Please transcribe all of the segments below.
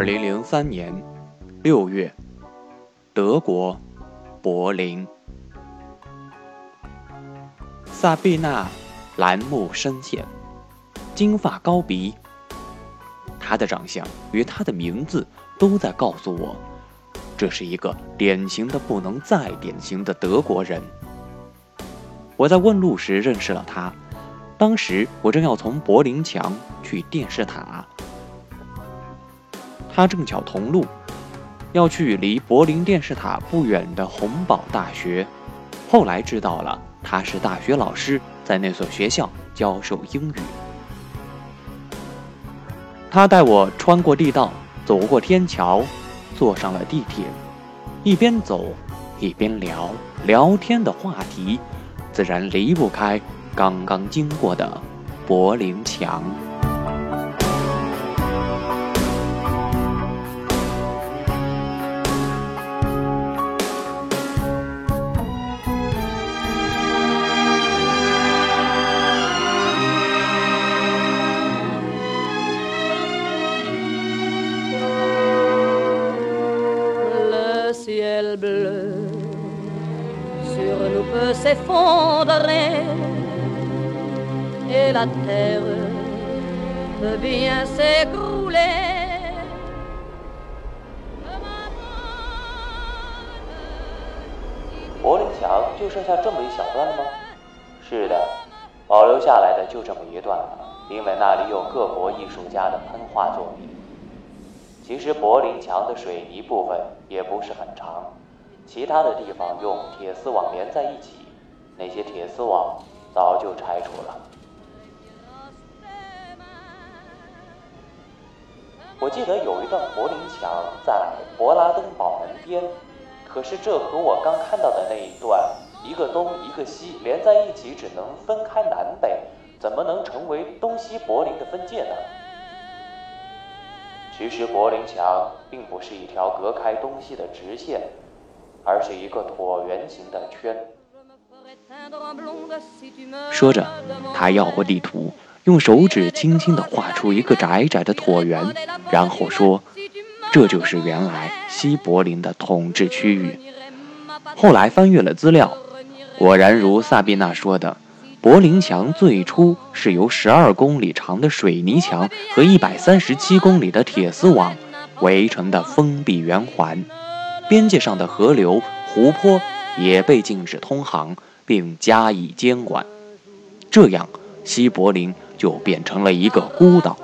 二零零三年六月，德国柏林，萨贝娜蓝目深陷，金发高鼻。她的长相与她的名字都在告诉我，这是一个典型的不能再典型的德国人。我在问路时认识了她，当时我正要从柏林墙去电视塔。他正巧同路，要去离柏林电视塔不远的洪堡大学。后来知道了，他是大学老师，在那所学校教授英语。他带我穿过地道，走过天桥，坐上了地铁，一边走一边聊。聊天的话题，自然离不开刚刚经过的柏林墙。Before the rain，柏林墙就剩下这么一小段了吗？是的，保留下来的就这么一段了，因为那里有各国艺术家的喷画作品。其实柏林墙的水泥部分也不是很长，其他的地方用铁丝网连在一起，那些铁丝网早就拆除了。我记得有一段柏林墙在勃拉登堡门边，可是这和我刚看到的那一段，一个东一个西连在一起，只能分开南北，怎么能成为东西柏林的分界呢？其实柏林墙并不是一条隔开东西的直线，而是一个椭圆形的圈。说着，他要过地图。用手指轻轻地画出一个窄窄的椭圆，然后说：“这就是原来西柏林的统治区域。”后来翻阅了资料，果然如萨宾娜说的，柏林墙最初是由十二公里长的水泥墙和一百三十七公里的铁丝网围成的封闭圆环，边界上的河流、湖泊也被禁止通航并加以监管，这样西柏林。就变成了一个孤岛。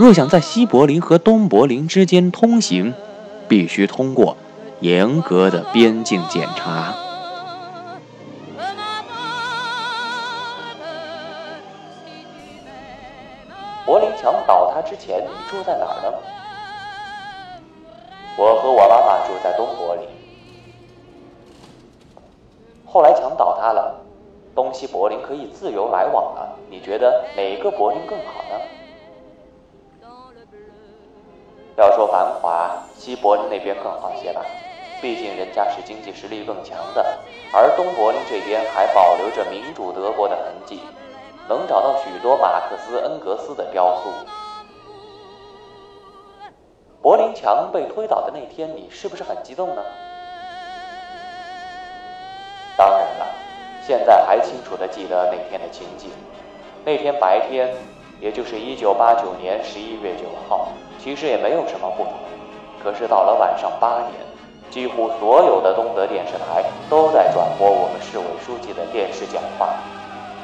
若想在西柏林和东柏林之间通行，必须通过严格的边境检查。柏林墙倒塌之前，你住在哪儿呢？我和我妈妈住在东柏林。后来墙倒塌了。东西柏林可以自由来往了，你觉得哪个柏林更好呢？要说繁华，西柏林那边更好些吧，毕竟人家是经济实力更强的，而东柏林这边还保留着民主德国的痕迹，能找到许多马克思、恩格斯的雕塑。柏林墙被推倒的那天，你是不是很激动呢？现在还清楚地记得那天的情景。那天白天，也就是一九八九年十一月九号，其实也没有什么不同。可是到了晚上八点，几乎所有的东德电视台都在转播我们市委书记的电视讲话。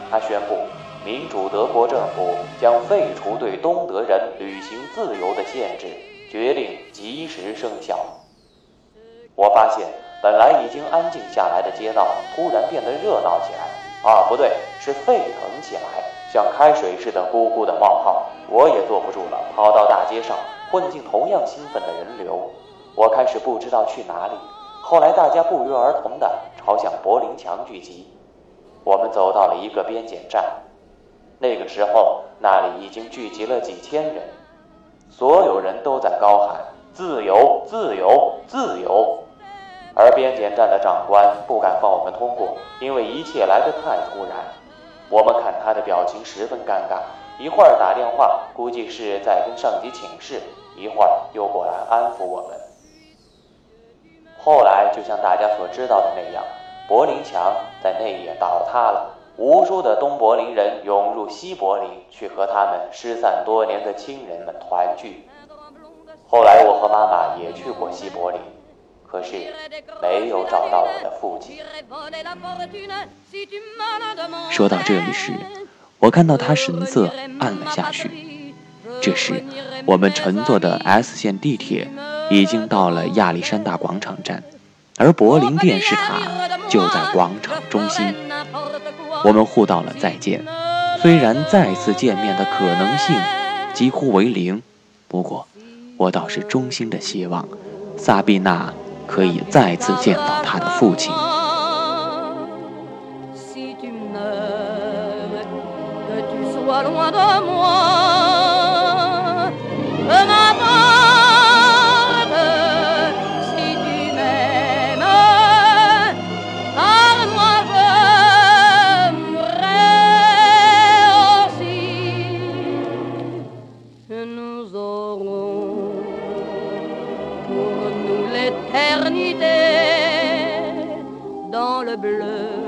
他宣布，民主德国政府将废除对东德人旅行自由的限制，决定及时生效。我发现。本来已经安静下来的街道，突然变得热闹起来。啊，不对，是沸腾起来，像开水似的咕咕的冒泡。我也坐不住了，跑到大街上，混进同样兴奋的人流。我开始不知道去哪里。后来大家不约而同地朝向柏林墙聚集。我们走到了一个边检站，那个时候那里已经聚集了几千人，所有人都在高喊：“自由，自由，自由！”而边检站的长官不敢放我们通过，因为一切来得太突然。我们看他的表情十分尴尬，一会儿打电话，估计是在跟上级请示；一会儿又过来安抚我们。后来，就像大家所知道的那样，柏林墙在那夜倒塌了，无数的东柏林人涌入西柏林，去和他们失散多年的亲人们团聚。后来，我和妈妈也去过西柏林，可是没有找到我的父亲。说到这里时，我看到他神色暗了下去。这时，我们乘坐的 S 线地铁已经到了亚历山大广场站，而柏林电视塔就在广场中心。我们互道了再见，虽然再次见面的可能性几乎为零，不过我倒是衷心的希望萨比娜可以再次见到他的父亲。bleu.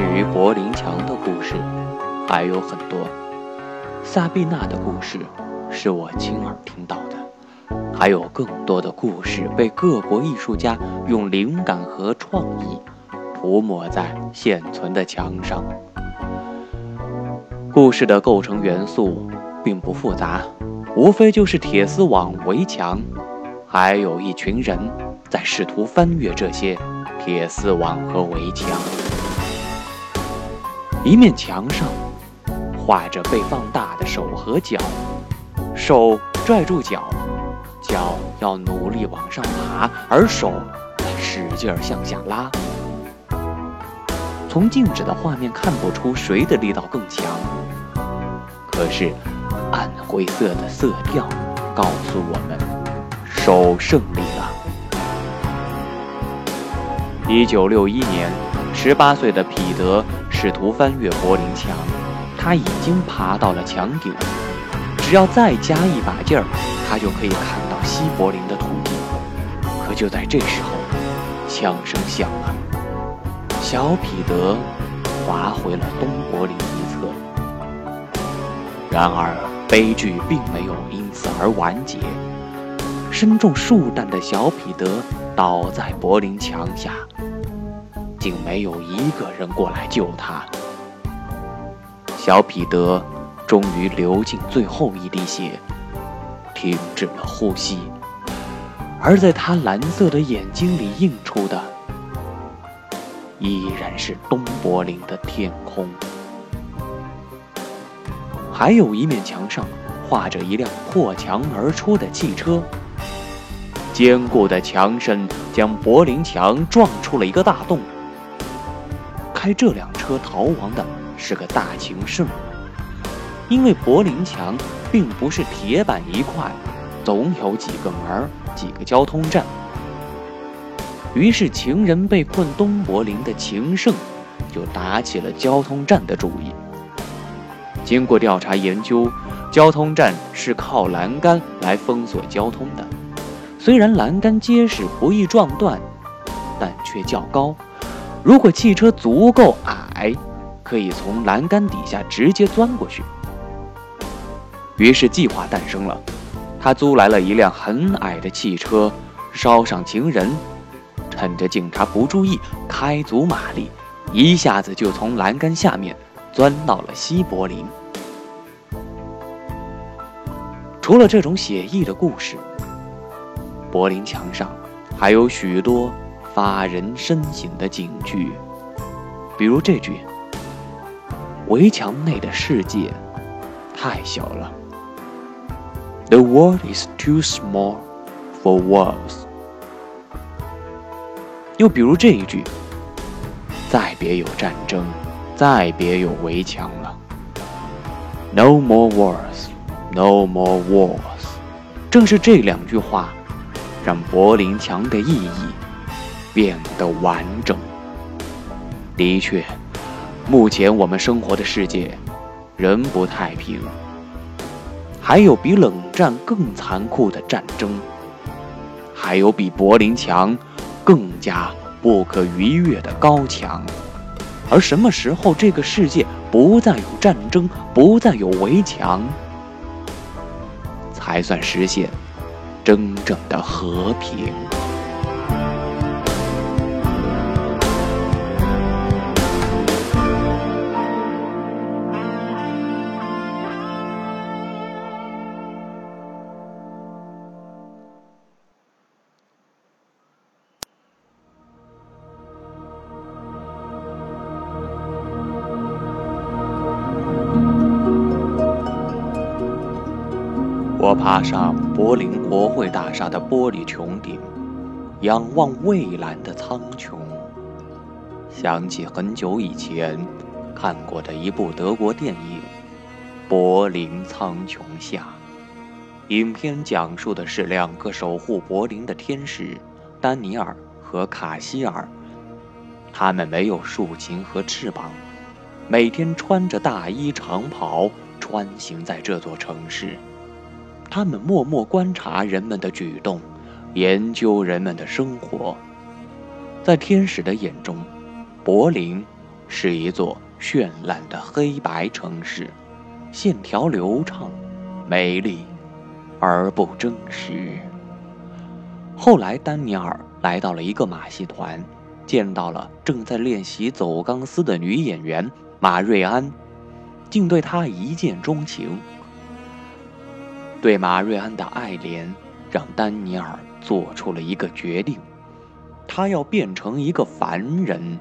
关于柏林墙的故事还有很多，萨碧娜的故事是我亲耳听到的，还有更多的故事被各国艺术家用灵感和创意涂抹在现存的墙上。故事的构成元素并不复杂，无非就是铁丝网、围墙，还有一群人在试图翻越这些铁丝网和围墙。一面墙上画着被放大的手和脚，手拽住脚，脚要努力往上爬，而手使劲向下拉。从静止的画面看不出谁的力道更强，可是暗灰色的色调告诉我们，手胜利了。一九六一年，十八岁的彼得。试图翻越柏林墙，他已经爬到了墙顶。只要再加一把劲儿，他就可以看到西柏林的土地。可就在这时候，枪声响了，小彼得滑回了东柏林一侧。然而，悲剧并没有因此而完结。身中数弹的小彼得倒在柏林墙下。竟没有一个人过来救他。小彼得终于流尽最后一滴血，停止了呼吸，而在他蓝色的眼睛里映出的，依然是东柏林的天空。还有一面墙上画着一辆破墙而出的汽车，坚固的墙身将柏林墙撞出了一个大洞。开这辆车逃亡的是个大情圣，因为柏林墙并不是铁板一块，总有几个门几个交通站。于是情人被困东柏林的情圣就打起了交通站的主意。经过调查研究，交通站是靠栏杆来封锁交通的，虽然栏杆结实不易撞断，但却较高。如果汽车足够矮，可以从栏杆底下直接钻过去。于是计划诞生了，他租来了一辆很矮的汽车，捎上情人，趁着警察不注意，开足马力，一下子就从栏杆下面钻到了西柏林。除了这种写意的故事，柏林墙上还有许多。发人深省的警句，比如这句：“围墙内的世界太小了。” The world is too small for walls。又比如这一句：“再别有战争，再别有围墙了。” No more wars, no more walls。正是这两句话，让柏林墙的意义。变得完整。的确，目前我们生活的世界仍不太平，还有比冷战更残酷的战争，还有比柏林墙更加不可逾越的高墙。而什么时候这个世界不再有战争，不再有围墙，才算实现真正的和平？我爬上柏林国会大厦的玻璃穹顶，仰望蔚蓝的苍穹，想起很久以前看过的一部德国电影《柏林苍穹下》。影片讲述的是两个守护柏林的天使丹尼尔和卡希尔，他们没有竖琴和翅膀，每天穿着大衣长袍穿行在这座城市。他们默默观察人们的举动，研究人们的生活。在天使的眼中，柏林是一座绚烂的黑白城市，线条流畅、美丽而不真实。后来，丹尼尔来到了一个马戏团，见到了正在练习走钢丝的女演员马瑞安，竟对她一见钟情。对马瑞安的爱怜，让丹尼尔做出了一个决定：他要变成一个凡人，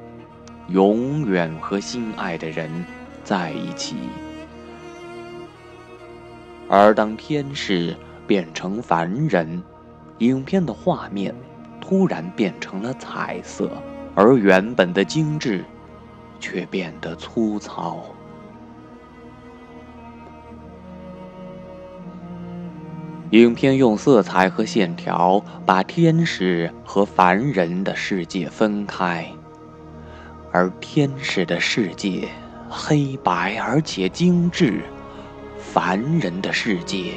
永远和心爱的人在一起。而当天使变成凡人，影片的画面突然变成了彩色，而原本的精致却变得粗糙。影片用色彩和线条把天使和凡人的世界分开，而天使的世界黑白而且精致，凡人的世界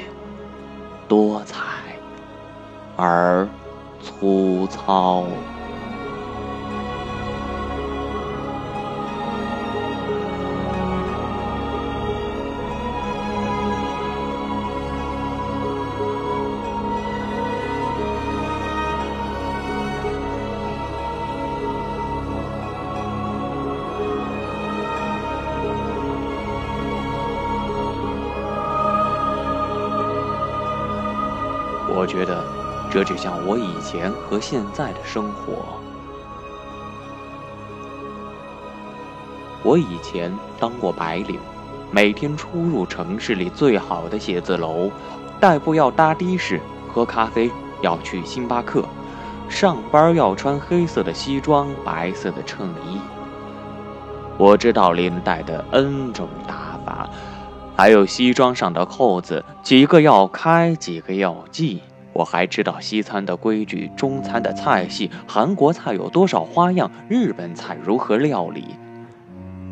多彩而粗糙。觉得，这就像我以前和现在的生活。我以前当过白领，每天出入城市里最好的写字楼，代步要搭的士，喝咖啡要去星巴克，上班要穿黑色的西装、白色的衬衣。我知道领带的 N 种打法，还有西装上的扣子几个要开，几个要系。我还知道西餐的规矩，中餐的菜系，韩国菜有多少花样，日本菜如何料理。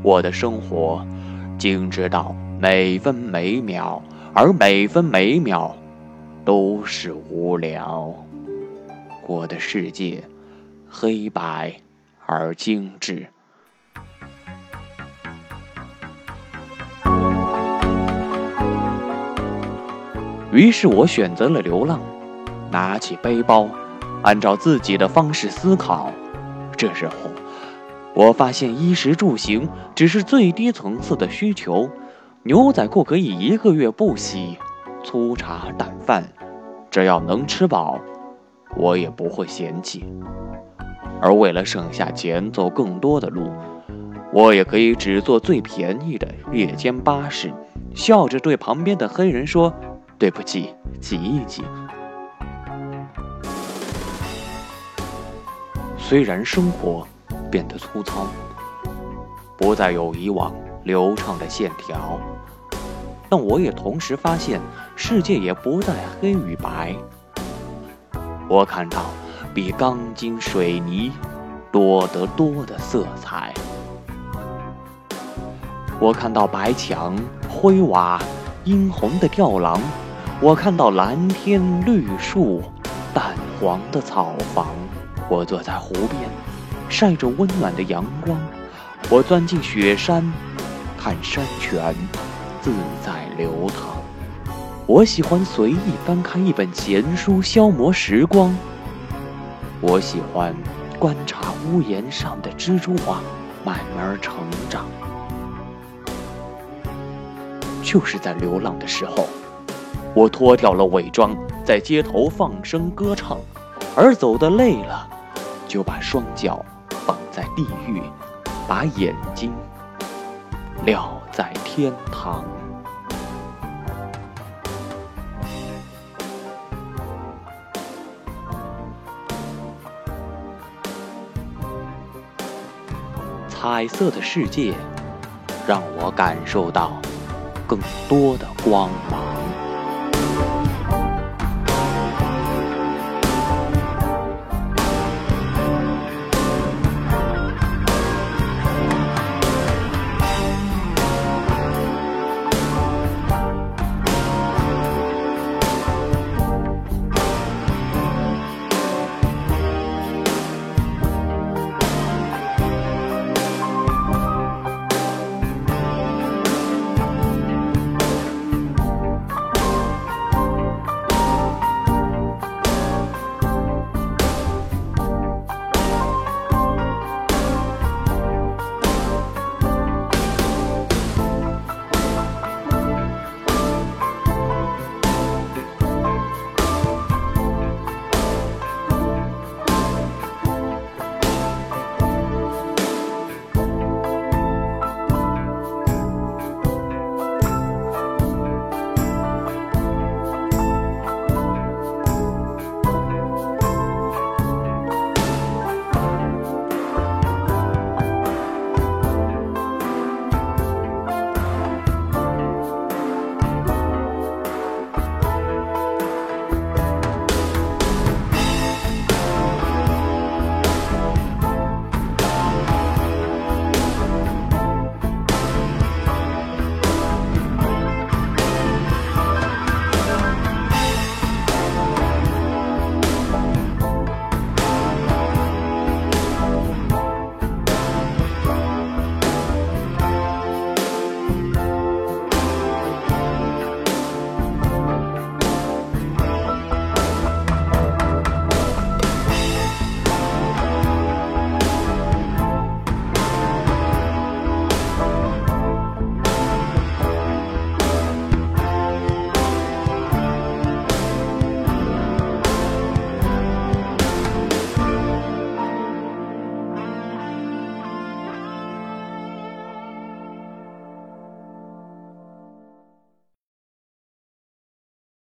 我的生活精致到每分每秒，而每分每秒都是无聊。我的世界黑白而精致。于是我选择了流浪，拿起背包，按照自己的方式思考。这时候，我发现衣食住行只是最低层次的需求，牛仔裤可以一个月不洗，粗茶淡饭，只要能吃饱，我也不会嫌弃。而为了省下钱走更多的路，我也可以只坐最便宜的夜间巴士，笑着对旁边的黑人说。对不起，挤一挤。虽然生活变得粗糙，不再有以往流畅的线条，但我也同时发现，世界也不再黑与白。我看到比钢筋水泥多得多的色彩。我看到白墙、灰瓦、殷红的吊廊。我看到蓝天绿树，淡黄的草房。我坐在湖边，晒着温暖的阳光。我钻进雪山，看山泉自在流淌。我喜欢随意翻开一本闲书，消磨时光。我喜欢观察屋檐上的蜘蛛网慢慢成长。就是在流浪的时候。我脱掉了伪装，在街头放声歌唱，而走的累了，就把双脚绑在地狱，把眼睛撂在天堂。彩色的世界，让我感受到更多的光芒。